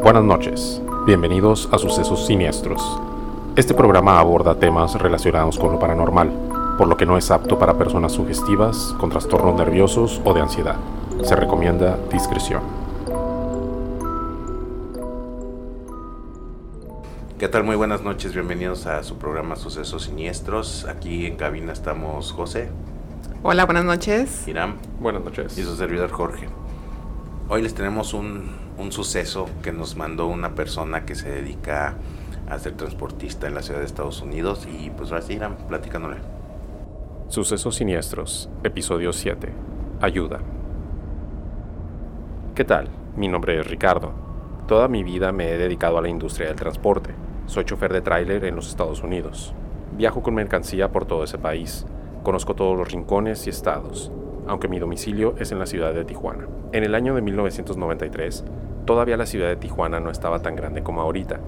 Buenas noches, bienvenidos a Sucesos Siniestros. Este programa aborda temas relacionados con lo paranormal, por lo que no es apto para personas sugestivas, con trastornos nerviosos o de ansiedad. Se recomienda discreción. ¿Qué tal? Muy buenas noches, bienvenidos a su programa Sucesos Siniestros. Aquí en cabina estamos José, Hola, buenas noches. Hiram Buenas noches. y su servidor Jorge. Hoy les tenemos un, un suceso que nos mandó una persona que se dedica a ser transportista en la ciudad de Estados Unidos y pues ahora sí, Hiram, platicándole. Sucesos Siniestros, episodio 7. Ayuda. ¿Qué tal? Mi nombre es Ricardo. Toda mi vida me he dedicado a la industria del transporte. Soy chofer de tráiler en los Estados Unidos. Viajo con mercancía por todo ese país. Conozco todos los rincones y estados, aunque mi domicilio es en la ciudad de Tijuana. En el año de 1993, todavía la ciudad de Tijuana no estaba tan grande como ahorita.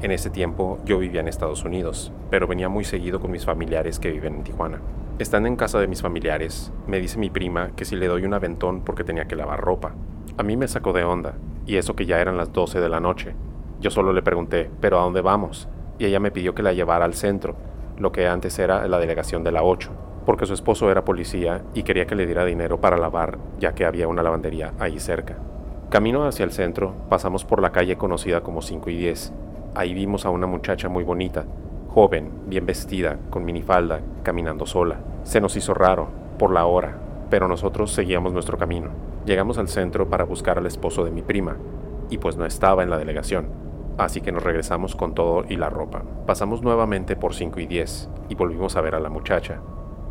En ese tiempo yo vivía en Estados Unidos, pero venía muy seguido con mis familiares que viven en Tijuana. Estando en casa de mis familiares, me dice mi prima que si le doy un aventón porque tenía que lavar ropa. A mí me sacó de onda, y eso que ya eran las 12 de la noche. Yo solo le pregunté, ¿pero a dónde vamos? Y ella me pidió que la llevara al centro, lo que antes era la delegación de la 8, porque su esposo era policía y quería que le diera dinero para lavar, ya que había una lavandería ahí cerca. Camino hacia el centro, pasamos por la calle conocida como 5 y 10. Ahí vimos a una muchacha muy bonita, joven, bien vestida, con minifalda, caminando sola. Se nos hizo raro, por la hora, pero nosotros seguíamos nuestro camino. Llegamos al centro para buscar al esposo de mi prima, y pues no estaba en la delegación, así que nos regresamos con todo y la ropa. Pasamos nuevamente por 5 y 10 y volvimos a ver a la muchacha.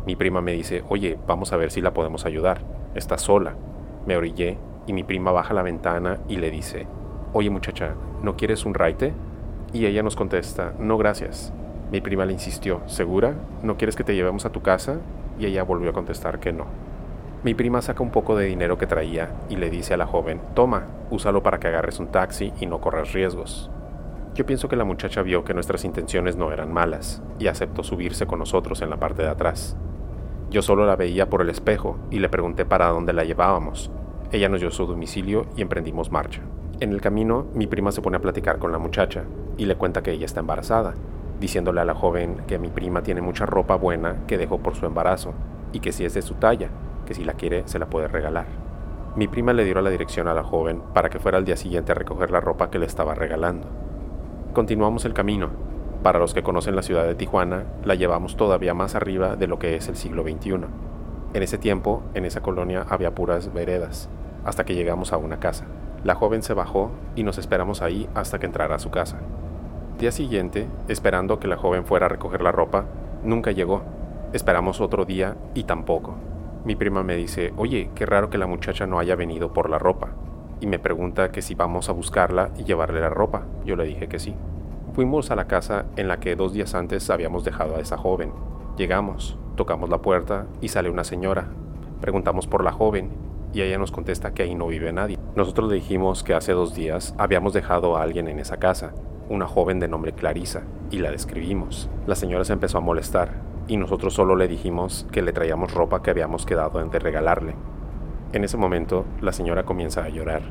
Mi prima me dice, oye, vamos a ver si la podemos ayudar. Está sola. Me orillé y mi prima baja la ventana y le dice, oye muchacha, ¿no quieres un raite? Y ella nos contesta, no gracias. Mi prima le insistió, ¿segura? ¿No quieres que te llevemos a tu casa? Y ella volvió a contestar que no. Mi prima saca un poco de dinero que traía y le dice a la joven, toma, úsalo para que agarres un taxi y no corras riesgos. Yo pienso que la muchacha vio que nuestras intenciones no eran malas y aceptó subirse con nosotros en la parte de atrás. Yo solo la veía por el espejo y le pregunté para dónde la llevábamos. Ella nos dio su domicilio y emprendimos marcha. En el camino, mi prima se pone a platicar con la muchacha y le cuenta que ella está embarazada, diciéndole a la joven que mi prima tiene mucha ropa buena que dejó por su embarazo y que si es de su talla, que si la quiere se la puede regalar. Mi prima le dio la dirección a la joven para que fuera al día siguiente a recoger la ropa que le estaba regalando. Continuamos el camino. Para los que conocen la ciudad de Tijuana, la llevamos todavía más arriba de lo que es el siglo XXI. En ese tiempo, en esa colonia había puras veredas, hasta que llegamos a una casa. La joven se bajó y nos esperamos ahí hasta que entrara a su casa. Día siguiente, esperando que la joven fuera a recoger la ropa, nunca llegó. Esperamos otro día y tampoco. Mi prima me dice, oye, qué raro que la muchacha no haya venido por la ropa. Y me pregunta que si vamos a buscarla y llevarle la ropa. Yo le dije que sí. Fuimos a la casa en la que dos días antes habíamos dejado a esa joven. Llegamos, tocamos la puerta y sale una señora. Preguntamos por la joven y ella nos contesta que ahí no vive nadie. Nosotros le dijimos que hace dos días habíamos dejado a alguien en esa casa, una joven de nombre Clarisa, y la describimos. La señora se empezó a molestar y nosotros solo le dijimos que le traíamos ropa que habíamos quedado de regalarle. En ese momento, la señora comienza a llorar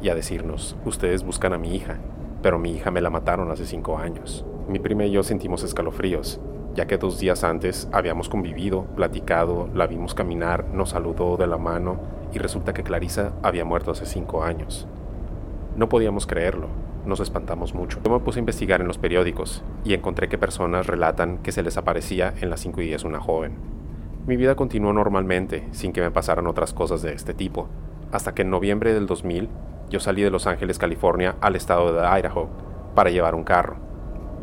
y a decirnos, ustedes buscan a mi hija, pero mi hija me la mataron hace cinco años. Mi prima y yo sentimos escalofríos, ya que dos días antes habíamos convivido, platicado, la vimos caminar, nos saludó de la mano y resulta que Clarisa había muerto hace cinco años. No podíamos creerlo, nos espantamos mucho. Yo me puse a investigar en los periódicos y encontré que personas relatan que se les aparecía en las 5 y 10 una joven. Mi vida continuó normalmente, sin que me pasaran otras cosas de este tipo, hasta que en noviembre del 2000 yo salí de Los Ángeles, California, al estado de Idaho, para llevar un carro.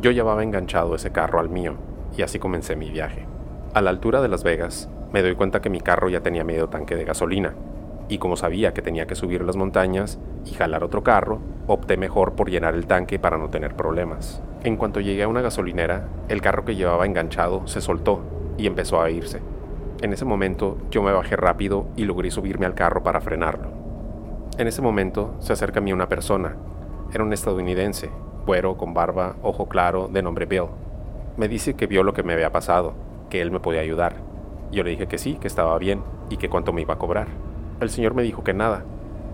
Yo llevaba enganchado ese carro al mío, y así comencé mi viaje. A la altura de Las Vegas, me doy cuenta que mi carro ya tenía medio tanque de gasolina, y como sabía que tenía que subir las montañas y jalar otro carro, opté mejor por llenar el tanque para no tener problemas. En cuanto llegué a una gasolinera, el carro que llevaba enganchado se soltó y empezó a irse. En ese momento yo me bajé rápido y logré subirme al carro para frenarlo. En ese momento se acerca a mí una persona. Era un estadounidense, güero, con barba, ojo claro, de nombre Bill. Me dice que vio lo que me había pasado, que él me podía ayudar. Yo le dije que sí, que estaba bien y que cuánto me iba a cobrar. El señor me dijo que nada,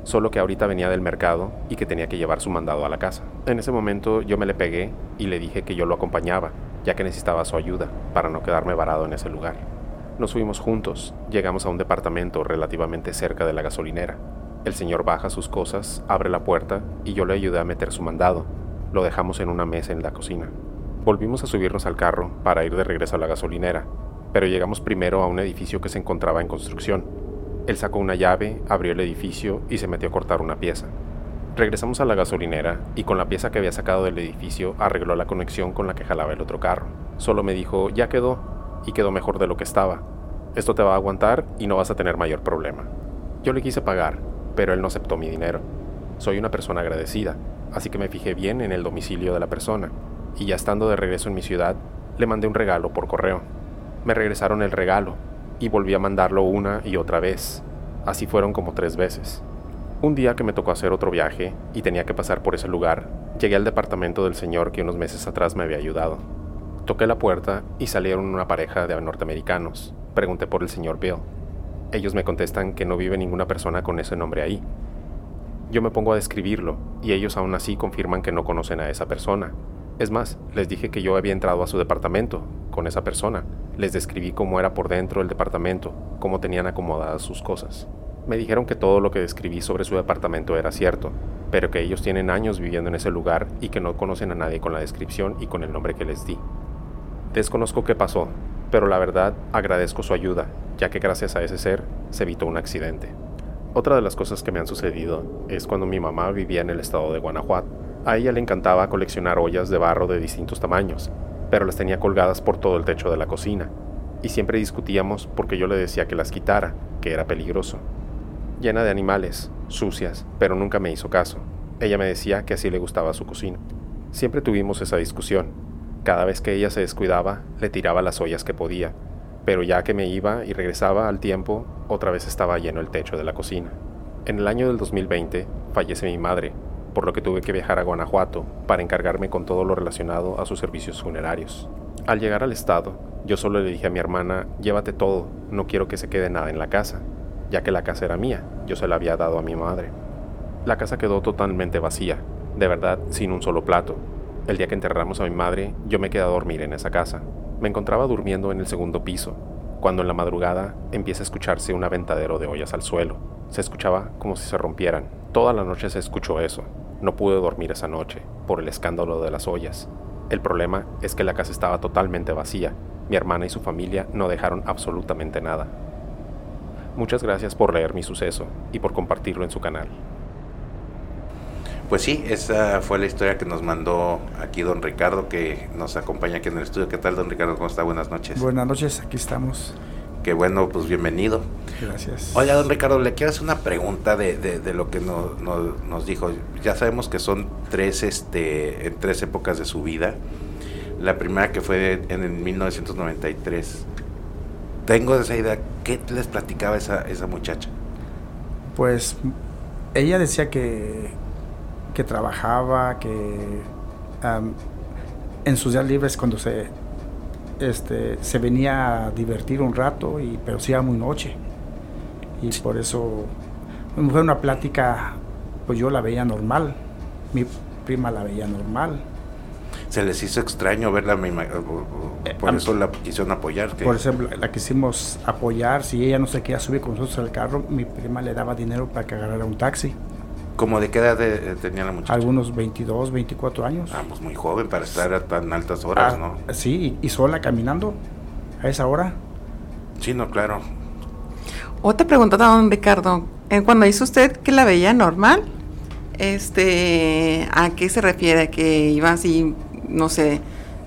solo que ahorita venía del mercado y que tenía que llevar su mandado a la casa. En ese momento yo me le pegué y le dije que yo lo acompañaba, ya que necesitaba su ayuda para no quedarme varado en ese lugar. Nos fuimos juntos, llegamos a un departamento relativamente cerca de la gasolinera. El señor baja sus cosas, abre la puerta y yo le ayudé a meter su mandado. Lo dejamos en una mesa en la cocina. Volvimos a subirnos al carro para ir de regreso a la gasolinera, pero llegamos primero a un edificio que se encontraba en construcción. Él sacó una llave, abrió el edificio y se metió a cortar una pieza. Regresamos a la gasolinera y con la pieza que había sacado del edificio arregló la conexión con la que jalaba el otro carro. Solo me dijo, ya quedó, y quedó mejor de lo que estaba. Esto te va a aguantar y no vas a tener mayor problema. Yo le quise pagar, pero él no aceptó mi dinero. Soy una persona agradecida, así que me fijé bien en el domicilio de la persona, y ya estando de regreso en mi ciudad, le mandé un regalo por correo. Me regresaron el regalo, y volví a mandarlo una y otra vez. Así fueron como tres veces. Un día que me tocó hacer otro viaje y tenía que pasar por ese lugar, llegué al departamento del señor que unos meses atrás me había ayudado. Toqué la puerta y salieron una pareja de norteamericanos. Pregunté por el señor Bill. Ellos me contestan que no vive ninguna persona con ese nombre ahí. Yo me pongo a describirlo y ellos aún así confirman que no conocen a esa persona. Es más, les dije que yo había entrado a su departamento con esa persona. Les describí cómo era por dentro el departamento, cómo tenían acomodadas sus cosas. Me dijeron que todo lo que describí sobre su departamento era cierto, pero que ellos tienen años viviendo en ese lugar y que no conocen a nadie con la descripción y con el nombre que les di. Desconozco qué pasó, pero la verdad agradezco su ayuda, ya que gracias a ese ser se evitó un accidente. Otra de las cosas que me han sucedido es cuando mi mamá vivía en el estado de Guanajuato. A ella le encantaba coleccionar ollas de barro de distintos tamaños, pero las tenía colgadas por todo el techo de la cocina, y siempre discutíamos porque yo le decía que las quitara, que era peligroso. Llena de animales, sucias, pero nunca me hizo caso. Ella me decía que así le gustaba su cocina. Siempre tuvimos esa discusión. Cada vez que ella se descuidaba, le tiraba las ollas que podía, pero ya que me iba y regresaba al tiempo, otra vez estaba lleno el techo de la cocina. En el año del 2020 fallece mi madre, por lo que tuve que viajar a Guanajuato para encargarme con todo lo relacionado a sus servicios funerarios. Al llegar al estado, yo solo le dije a mi hermana, llévate todo, no quiero que se quede nada en la casa, ya que la casa era mía, yo se la había dado a mi madre. La casa quedó totalmente vacía, de verdad sin un solo plato. El día que enterramos a mi madre, yo me quedé a dormir en esa casa. Me encontraba durmiendo en el segundo piso, cuando en la madrugada empieza a escucharse un aventadero de ollas al suelo. Se escuchaba como si se rompieran. Toda la noche se escuchó eso. No pude dormir esa noche, por el escándalo de las ollas. El problema es que la casa estaba totalmente vacía. Mi hermana y su familia no dejaron absolutamente nada. Muchas gracias por leer mi suceso y por compartirlo en su canal. Pues sí, esa fue la historia que nos mandó aquí don Ricardo, que nos acompaña aquí en el estudio. ¿Qué tal, don Ricardo? ¿Cómo está? Buenas noches. Buenas noches, aquí estamos. Qué bueno, pues bienvenido. Gracias. Oiga, don Ricardo, le quiero hacer una pregunta de, de, de lo que no, no, nos dijo. Ya sabemos que son tres, este, en tres épocas de su vida. La primera que fue en el 1993. Tengo esa idea. ¿Qué les platicaba esa, esa muchacha? Pues ella decía que, que trabajaba, que um, en sus días libres cuando se, este, se venía a divertir un rato, y, pero sí era muy noche. Y por eso fue una plática, pues yo la veía normal, mi prima la veía normal. Se les hizo extraño verla, por eso la quisieron apoyar. Por ejemplo, la quisimos apoyar, si ella no se quería subir con nosotros al carro, mi prima le daba dinero para que agarrara un taxi. ¿Cómo de qué edad de, tenía la muchacha? Algunos 22, 24 años. Ah, pues muy joven para estar a tan altas horas, Ah, ¿no? Sí, y sola caminando a esa hora. Sí, no, claro. Otra pregunta, don Ricardo. Eh, Cuando dice usted que la veía normal, este, ¿a qué se refiere? ¿Que iba así, no sé,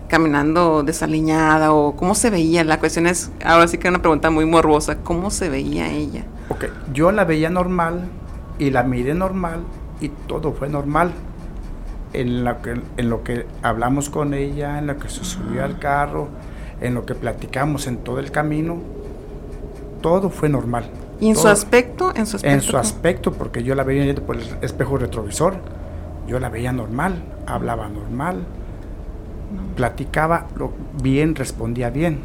caminando desaliñada o cómo se veía? La cuestión es, ahora sí que una pregunta muy morbosa, ¿cómo se veía ella? Ok, yo la veía normal y la miré normal y todo fue normal. En lo que, en lo que hablamos con ella, en lo que se subió al carro, en lo que platicamos en todo el camino, todo fue normal. ¿Y en su aspecto? En su aspecto. En su aspecto, porque yo la veía por el espejo retrovisor, yo la veía normal, hablaba normal, platicaba lo- bien, respondía bien.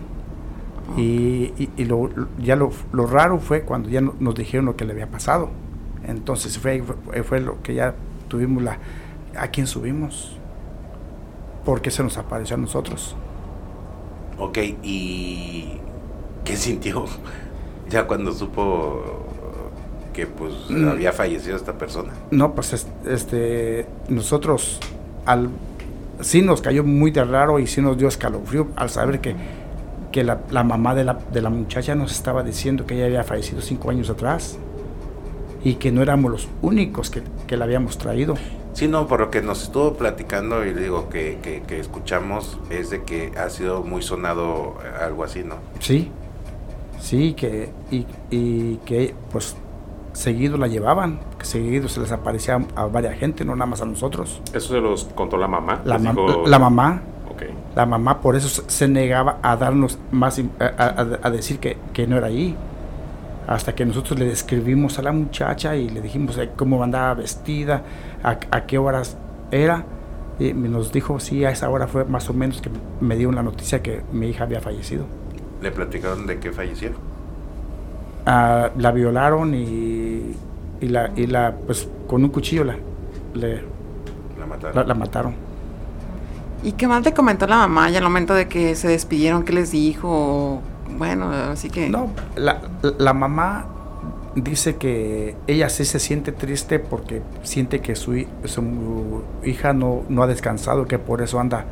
Y, y- y lo, ya lo, lo raro fue cuando ya no- nos dijeron lo que le había pasado. Entonces fue, fue, fue lo que ya tuvimos la... ¿A quién subimos? Porque se nos apareció a nosotros. Ok, ¿y qué sintió ya cuando supo que pues Mm. había fallecido esta persona? No, pues es- este, nosotros al sí nos cayó muy de raro y sí nos dio escalofrío al saber que, que la, la mamá de la, de la muchacha nos estaba diciendo que ella había fallecido cinco años atrás y que no éramos los únicos que, que la habíamos traído. Sí, no, por lo que nos estuvo platicando y le digo que, que, que escuchamos es de que ha sido muy sonado eh, algo así, ¿no? Sí, sí, que, y, y que pues seguido la llevaban, que seguido se les aparecía a varias gente, no nada más a nosotros. ¿Eso se los contó la mamá? La, ma- dijo- la mamá, Ok. la mamá por eso se- negaba a darnos más, a, a- a decir que, que no era ahí. Hasta que nosotros le describimos a la muchacha y le dijimos eh, cómo andaba vestida, a, a qué horas era. Y nos dijo, sí, a esa hora fue más o menos que me dio la noticia que mi hija había fallecido. ¿Le platicaron de que falleció? Ah, la violaron y, y la, y la, pues con un cuchillo la, le- La mataron. la, la mataron. ¿Y qué más le comentó la mamá ya al momento de que se despidieron? ¿Qué les dijo? Bueno, así que... No, la, la mamá dice que ella sí se siente triste porque siente que su, su hija no, no ha descansado, que por eso anda,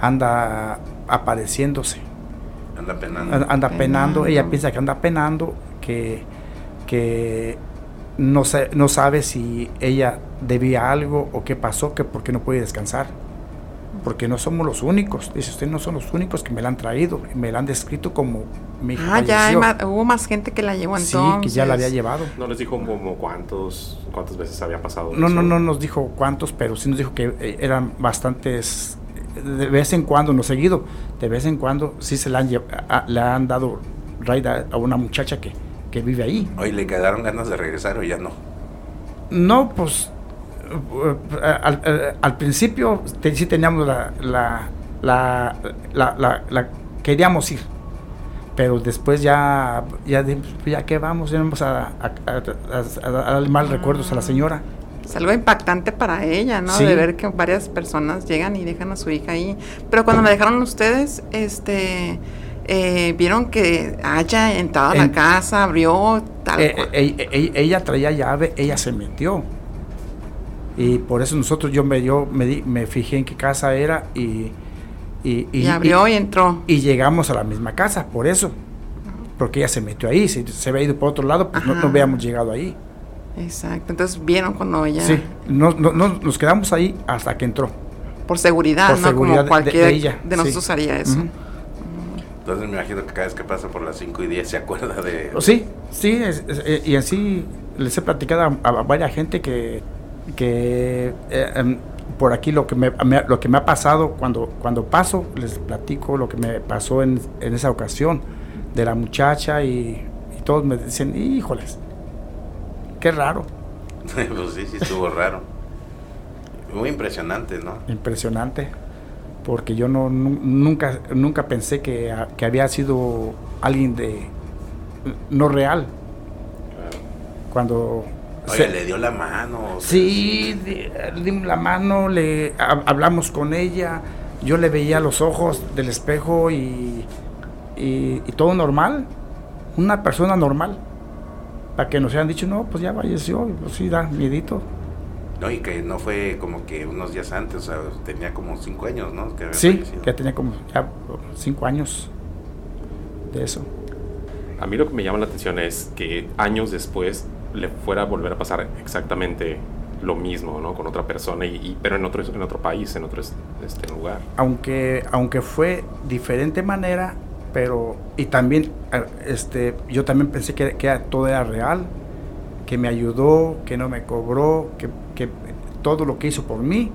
anda apareciéndose, Anda penando. An- anda penando, ella piensa que anda penando, que, que no, sé, no sabe si ella debía algo o qué pasó, que por qué no puede descansar. Porque no somos los únicos, dice usted, no son los únicos que me la han traído, me la han descrito como mi hija Ah, ya ma- hubo más gente que la llevó Sí, entonces. que ya la había llevado. ¿No les dijo como cuántos, cuántas veces había pasado? No, eso? no, no nos dijo cuántos, pero sí nos dijo que eh, eran bastantes, de vez en cuando, no seguido, de vez en cuando sí se la han, a- le han dado raid a, a una muchacha que, que vive ahí. Hoy le quedaron ganas de regresar o ya no. No, pues al, al- al principio te- sí teníamos la, la, la, la, la- la- queríamos ir, pero después ya, ya, de- ya que vamos, ya vamos a, a, a- a- a darle mal recuerdos a la señora. Es algo impactante para ella, ¿no? Sí. De ver que varias personas llegan y dejan a su hija ahí. Pero cuando la dejaron ustedes, este, eh, vieron que haya entrado a la casa, abrió, tal Eh, cual. eh, eh, eh, ella traía llave, ella se metió. Y por eso nosotros, yo me, yo me, di- me fijé en qué casa era y... Y, y, abrió y, entró. y llegamos a la misma casa, por eso. Porque ella se metió ahí. Si se había ido por otro lado, pues no, no habíamos llegado ahí. Exacto. Entonces vieron cuando ella. Sí, no, no- no- nos quedamos ahí hasta que entró. Por seguridad, Por ¿no? seguridad de- Como de- cualquiera de de, ella, nosotros sí. haría eso. Entonces me imagino que cada vez que pasa por las 5 y 10 se acuerda de... Sí, sí, es- es- eh, y así les he platicado a, a varias gente que, que eh, em, por aquí lo que me, me- lo que me ha pasado cuando, cuando paso, les platico lo que me pasó en, en esa ocasión de la muchacha y, y todos me dicen, híjoles, qué raro, pues sí, sí estuvo raro. Muy impresionante, ¿no? impresionante, porque yo no, nu- nunca, nunca pensé que, a- que había sido alguien de no real. Claro. Cuando Oye, se- le dio la mano. o sea, Sí, le dimos la mano, le ha- hablamos con ella, yo le veía los ojos del espejo y, y, y todo normal, una persona normal. Para que nos hayan dicho, no, pues ya falleció, pues sí, da miedito. No, y que no fue como que unos días antes, o sea, tenía como 5 años, ¿no? Que había Sí, fallecido. que tenía como ya cinco años de eso. A mí lo que me llama la atención es que años después le fuera a volver a pasar exactamente lo mismo, ¿no? Con otra persona, y, y- pero en otro, en otro país, en otro es- este, lugar. aunque aunque fue diferente manera pero y también eh, este yo también pensé que, que todo era real que me ayudó que no me cobró que, que todo lo que hizo por mí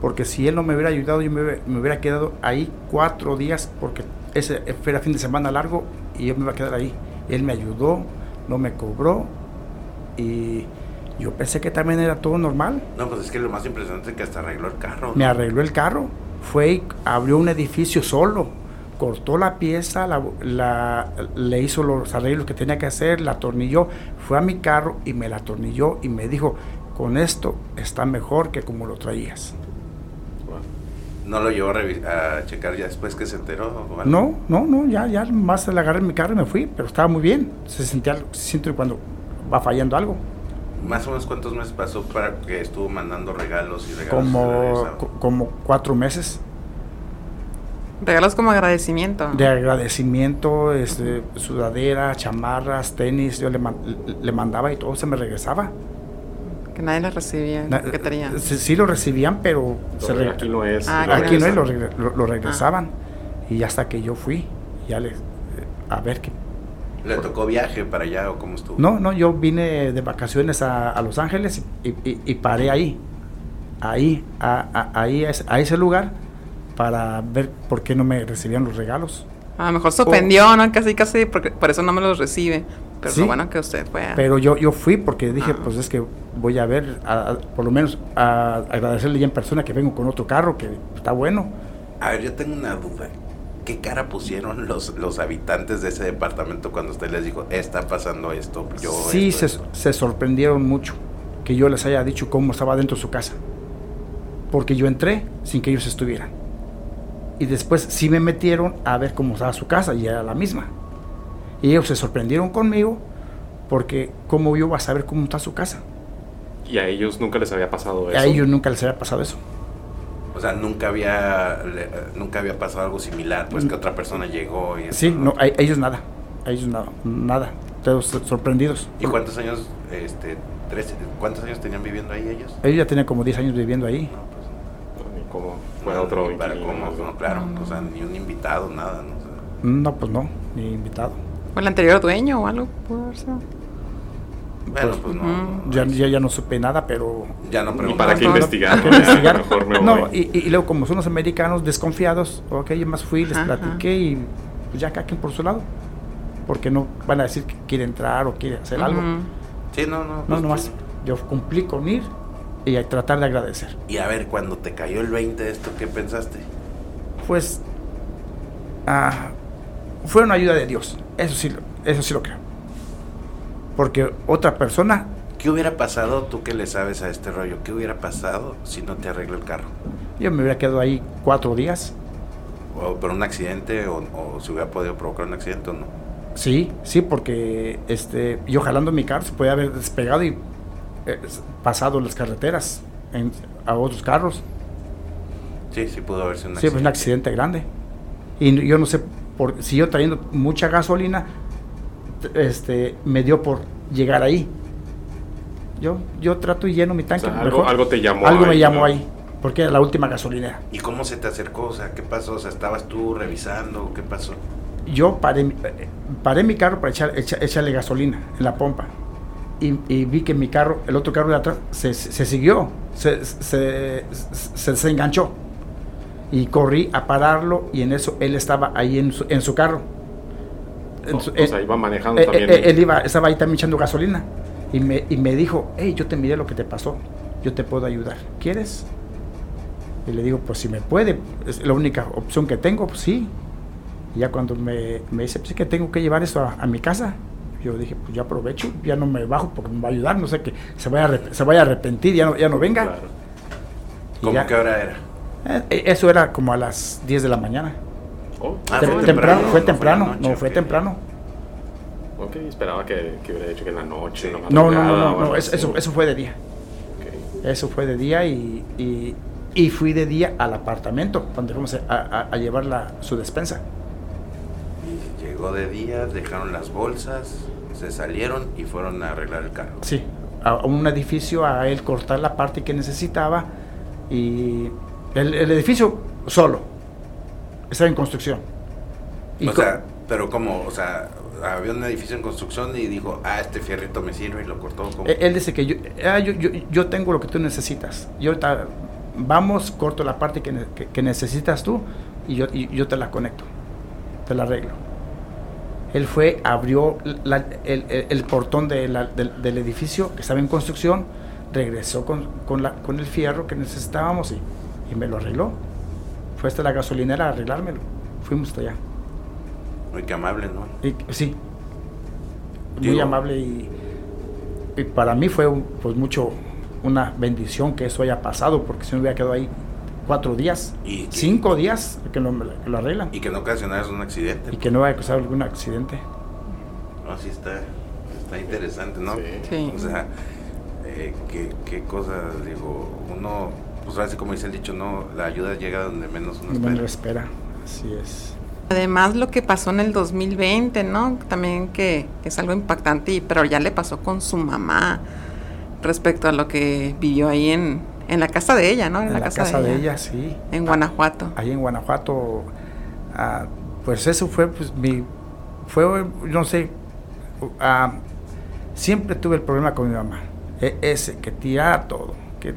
porque si él no me hubiera ayudado yo me hubiera, me hubiera quedado ahí cuatro días porque ese era fin de semana largo y yo me iba a quedar ahí él me ayudó no me cobró y yo pensé que también era todo normal No, pues es que lo más impresionante es que hasta arregló el carro. ¿no? me arregló el carro, fue y abrió un edificio solo, cortó la pieza, la, la- le hizo los arreglos que tenía que hacer, la atornilló, fue a mi carro y me la atornilló y me dijo, con esto está mejor que como lo traías. ¿No lo llevó a, a checar ya después que se enteró? No, no, no, ya, ya más le agarré mi carro y me fui, pero estaba muy bien. Se sentía, se siente cuando va fallando algo. Más o menos cuántos meses pasó para que estuvo mandando regalos y regalos. Como, como cuatro meses Regalos como agradecimiento. de agradecimiento, este, sudadera, chamarras, tenis, yo le, le mandaba y todo se me regresaba. Que nadie las recibía. Na- traían. Sí, sí lo recibían, pero se re- aquí no es. Ah, lo aquí no es, lo, lo regresaban. Y hasta que yo fui, ya le, a ver qué. ¿Le tocó viaje para allá o cómo estuvo? No, no, yo vine de vacaciones a, a Los Ángeles y, y- y paré ahí, ahí, a, a- ahí, a ese, a ese lugar para ver por qué no me recibían los regalos. A lo mejor sorprendió, ¿no? Casi, casi, porque por eso no me los recibe. Pero Sí. lo bueno que usted fue. a- Pero yo, yo fui porque dije, Ah. pues es que voy a ver, a- a- por lo menos a, agradecerle ya en persona que vengo con otro carro, que está bueno. A ver, yo tengo una duda. ¿Qué cara pusieron los, los habitantes de ese departamento cuando usted les dijo, está pasando esto? Yo sí, esto, se, esto"? se sorprendieron mucho que yo les haya dicho cómo estaba dentro de su casa. Porque yo entré sin que ellos estuvieran. Y después sí me metieron a ver cómo estaba su casa y era la misma. Y ellos se sorprendieron conmigo porque cómo yo iba a saber cómo está su casa. Y a ellos nunca les había pasado eso. A ellos nunca les había pasado eso. O sea, nunca había, le- nunca había pasado algo similar, pues que otra persona llegó y... Sí, no, a, a ellos nada. A ellos nada. Nada. Todos sor- sorprendidos. ¿Y cuántos años, este, tres, cuántos años tenían viviendo ahí ellos? Ellos ya tenían como 10 años viviendo ahí. No, pues, No, ni cómo fuera no, otro ni para cómo, no, claro, No, no. o sea, ni un invitado, nada, ¿no? O sea, No, pues no, ni invitado. O el anterior dueño o algo. haber sido. Bueno, pues no, Ujú. no, Ya, ya, ya no supe nada, pero ya no ¿Y pregunté. para qué No, no, investigar? ¿Para qué investigar? Mejor me No, y, y luego como son los americanos desconfiados, ok, yo más fui, les Ajá. platiqué y pues ya cada quien por su lado. Porque no van a decir que quiere entrar o quiere hacer algo. Sí, no, no. No, pues, nomás tú- yo cumplí con ir y a tratar de agradecer. Y a ver, cuando te cayó el 20 de esto, ¿qué pensaste? Pues ah, fue una ayuda de Dios, eso sí, lo- eso sí lo creo. Porque otra persona, ¿Qué hubiera pasado, tú que le sabes a este rollo, qué hubiera pasado si no te arregla el carro? yo me hubiera quedado ahí cuatro días. O por un accidente, o, o se hubiera podido provocar un accidente o no. Sí, sí, porque este, yo jalando mi carro se podía haber despegado y eh, pasado las carreteras en- a otros carros. Sí, sí pudo haber sido un Sí, fue un accidente grande. Y yo no sé, por, si yo trayendo mucha gasolina, este, me dio por llegar ahí. Yo, yo trato y lleno mi O tanque. sea, algo, mejor. algo te llamó. Algo me ahí, llamó ¿no? ahí, porque era la última gasolinera. ¿Y cómo se te acercó? O sea, ¿qué pasó? O sea, ¿estabas tú revisando? ¿Qué pasó? Yo paré, mi- eh, paré mi carro para echar, echa- echarle gasolina en la pompa. Y, y vi que mi carro, el otro carro de atrás, se, se siguió, se, se, se, se enganchó. Y corrí a pararlo y en eso él estaba ahí en su, en su carro. O, o sea, iba manejando eh, también. eh, él iba, estaba ahí también echando gasolina. Y me, y me dijo, hey, yo te miré lo que te pasó. Yo te puedo ayudar. ¿Quieres? Y le digo, pues si me puede, es la única opción que tengo, pues sí. Y ya cuando me, me dice, pues es que tengo que llevar eso a, a mi casa. Yo dije, pues ya aprovecho, ya no me bajo porque me va a ayudar, no sé que se vaya a, se vaya a arrepentir, ya no, ya no venga. Claro. ¿Cómo ya- qué hora era? Eh, eh, eso era como a las 10 de la mañana. Oh, Ah, Tem- fue temprano, temprano, fue no temprano, noche, no, fue ok. temprano. ok, esperaba que, que hubiera dicho que en la noche. Sí. en la No, no, no, no, eso, eso, eso fue de día. Ok. Eso fue de día y, y, y fui de día al apartamento donde fuimos a, a- a llevar la, su despensa. Y llegó de día, dejaron las bolsas, se salieron y fueron a arreglar el carro. Sí, a, a un edificio a él cortar la parte que necesitaba y el, el edificio solo, estaba en construcción. Y o co- sea, pero como, o sea, había un edificio en construcción y dijo, ah, este fierrito me sirve y lo cortó. como él, dice que yo, ah, yo, yo, yo tengo lo que tú necesitas. Yo ahorita vamos, corto la parte que, ne- que- que necesitas tú y yo, y yo te la conecto, te la arreglo. Él fue, abrió la- el, el- el portón de la- del, del edificio que estaba en construcción, regresó con, con, la- con el fierro que necesitábamos y, y me lo arregló. Fue hasta la gasolinera a arreglármelo. Fuimos hasta allá. Muy amable, ¿no? Y, sí, muy amable y, y para mí fue pues mucho una bendición que eso haya pasado porque si no hubiera quedado ahí cuatro días, Y que- cinco días que lo, que lo arreglan y, Y que no ocasionaras un accidente. que no vaya a causar algún accidente. No, sí está, está interesante, ¿no? Sí. Sí. O sea, eh, qué, qué cosas, digo, uno, pues así como dice el dicho, no, la ayuda llega donde menos uno No me lo espera. espera, así es. Además, lo que pasó en el 2020, ¿no? También que, que es algo impactante, y- pero ya le pasó con su mamá respecto a lo que vivió ahí en, en la casa de ella, ¿no? En la, casa, de, ella. sí. En Guanajuato. ahí en Guanajuato, ah, pues eso fue, pues mi, fue, no sé, ah, siempre tuve el problema con mi mamá, e- ese, que tirara todo, que,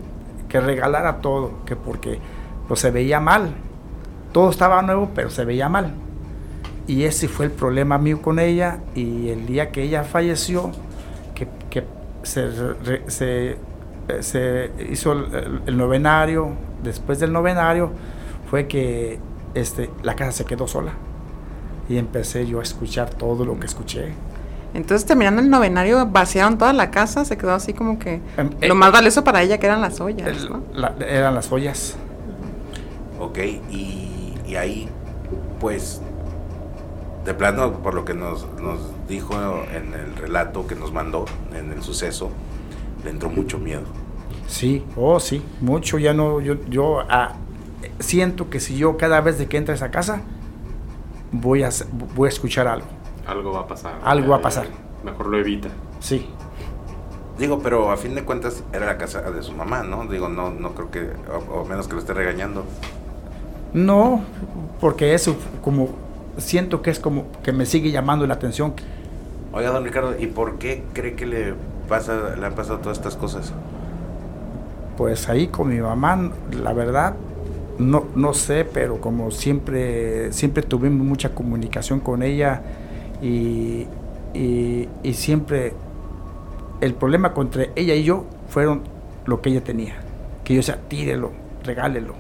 que regalara todo, que porque pues se veía mal, todo estaba nuevo, pero se veía mal. Y ese fue el problema mío con ella, y el día que ella falleció, que, que se, eh, se hizo el- el novenario, después del novenario fue que este, la casa se quedó sola. Y empecé yo a escuchar todo lo que escuché. Entonces, terminando el novenario, vaciaron toda la casa, se quedó así como que Em, lo eh, más valioso para ella que eran las ollas, El- ¿no? la- eran las ollas. Ok, y, y ahí, pues, de plano, por lo que nos, nos dijo en el relato que nos mandó, en el suceso, le entró mucho miedo. Sí, oh sí, mucho. Ya no, yo, yo ah, siento que si yo cada vez de que entre a esa casa, voy a, voy a escuchar algo. Algo va a pasar. Algo Ya, va a ya, pasar. Mejor lo evita. Sí, Digo, pero a fin de cuentas era la casa de su mamá, ¿no? Digo, no, no creo que, o, o menos que lo esté regañando. no, porque eso como siento que es como que me sigue llamando la atención. Oiga, don Ricardo, ¿y por qué cree que le pasa, le han pasado todas estas cosas? Pues ahí con mi mamá, la verdad, no, no sé, pero como siempre, siempre tuvimos mucha comunicación con ella y, y, y siempre el problema contra ella y yo fueron lo que ella tenía. Que yo decía, tírelo, regálelo.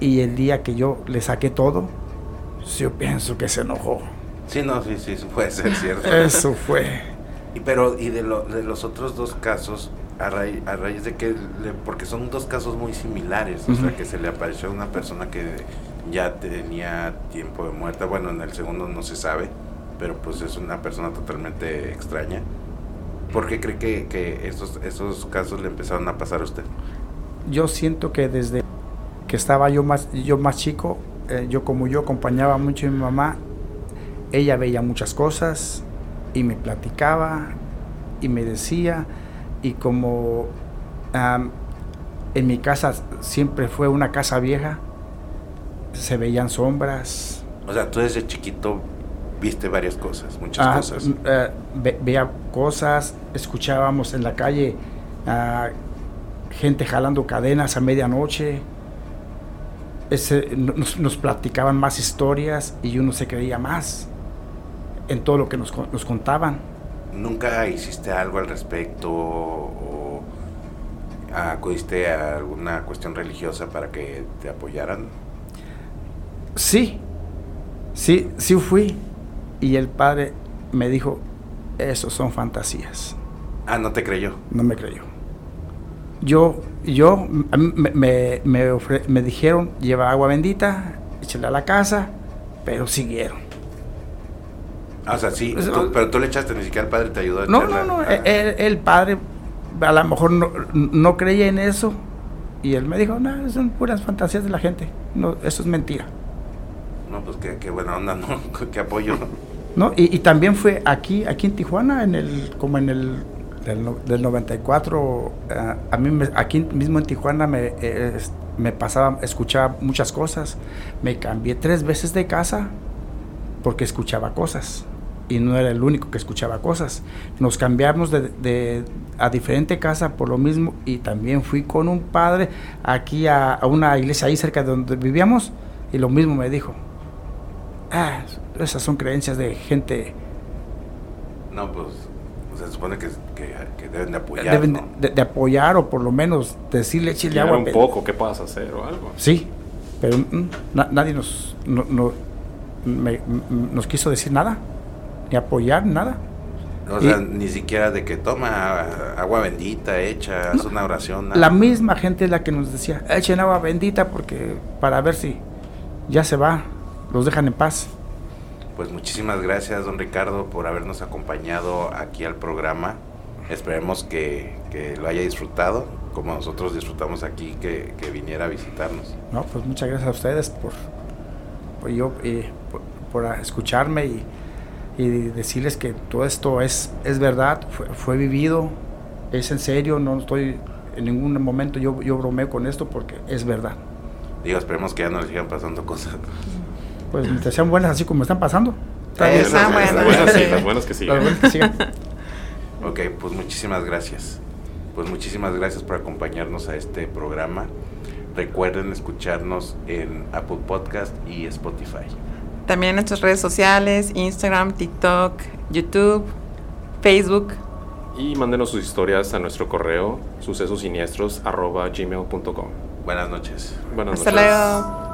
Y el día que yo le saqué todo, yo pienso que se enojó. Sí, no, sí, sí, puede ser cierto. Eso fue. Y pero, y de, lo- de los otros dos casos, a, raíz, a raíz de que, le- porque son dos casos muy similares, o sea, que se le apareció a una persona que ya tenía tiempo de muerta, bueno, en el segundo no se sabe, pero pues es una persona totalmente extraña. ¿Por qué cree que, que esos, esos casos le empezaron a pasar a usted? yo siento que desde que estaba yo más, yo más chico, eh, yo como yo acompañaba mucho a mi mamá, ella veía muchas cosas y me platicaba y me decía y como en mi casa siempre fue una casa vieja, se veían sombras, O sea, tú desde chiquito viste varias cosas, muchas ah, cosas. eh, ve- veía cosas, escuchábamos en la calle ah, gente jalando cadenas a medianoche. Ese, no- nos, nos platicaban más historias y uno se creía más en todo lo que nos, nos contaban. ¿Nunca hiciste algo al respecto o acudiste a alguna cuestión religiosa para que te apoyaran? Sí, sí, sí fui. Y el padre me dijo, eso son fantasías. Ah, no te creyó. No me creyó. Yo, yo, me, me, me ofre- me dijeron, lleva agua bendita, échale a la casa, pero siguieron. Ah, o sea, sí, tú- pero tú le echaste, ni siquiera el padre te ayudó a No, echarla. no, no, Ah, el, el padre a lo mejor no, no creía en eso y él me dijo, no, son puras fantasías de la gente, no, eso es mentira. No, pues qué, qué buena onda, ¿no? qué apoyo. ¿No? Y, también fue aquí, aquí en Tijuana, en el, como en el del, del 94, ah, a mí me- aquí mismo en Tijuana me, eh, me pasaba, escuchaba muchas cosas. Me cambié tres veces de casa porque escuchaba cosas. Y no era el único que escuchaba cosas. Nos cambiamos de, de- a diferente casa por lo mismo. Y también fui con un padre aquí a, a una iglesia ahí cerca de donde vivíamos. Y lo mismo me dijo. Ah, esas son creencias de gente. No, pues se supone que, que, que deben de apoyar. deben ¿no? de, de apoyar o por lo menos decirle Guiar agua. un poco qué puedas hacer o algo. Sí, pero mm, na- nadie nos, no, no- nos quiso decir nada, ni apoyar, nada. O sea, ni siquiera de que toma agua bendita, echa, haz una oración. La misma gente es la que nos decía, echen agua bendita porque para ver si ya se va, los dejan en paz. Pues muchísimas gracias, don Ricardo, por habernos acompañado aquí al programa. Esperemos que, lo haya disfrutado, como nosotros disfrutamos aquí que, viniera a visitarnos. No, pues muchas gracias a ustedes por, yo, eh, por, escucharme y, decirles que todo esto es, es verdad, fue, vivido, es en serio, no estoy en ningún momento yo, yo bromeo con esto porque es verdad. Digo, esperemos que ya no les sigan pasando cosas. Pues mientras sean buenas así como están pasando. Están buenas. Las buenas, sí, las buenas que sigan. que sigan. ok, pues muchísimas gracias. Pues muchísimas gracias por acompañarnos a este programa. Recuerden escucharnos en Apple Podcast y Spotify. También en nuestras redes sociales, Instagram, TikTok, YouTube, Facebook. Y mándenos sus historias a nuestro correo sucesosiniestros.gmail.com Buenas noches. Buenas Hasta luego.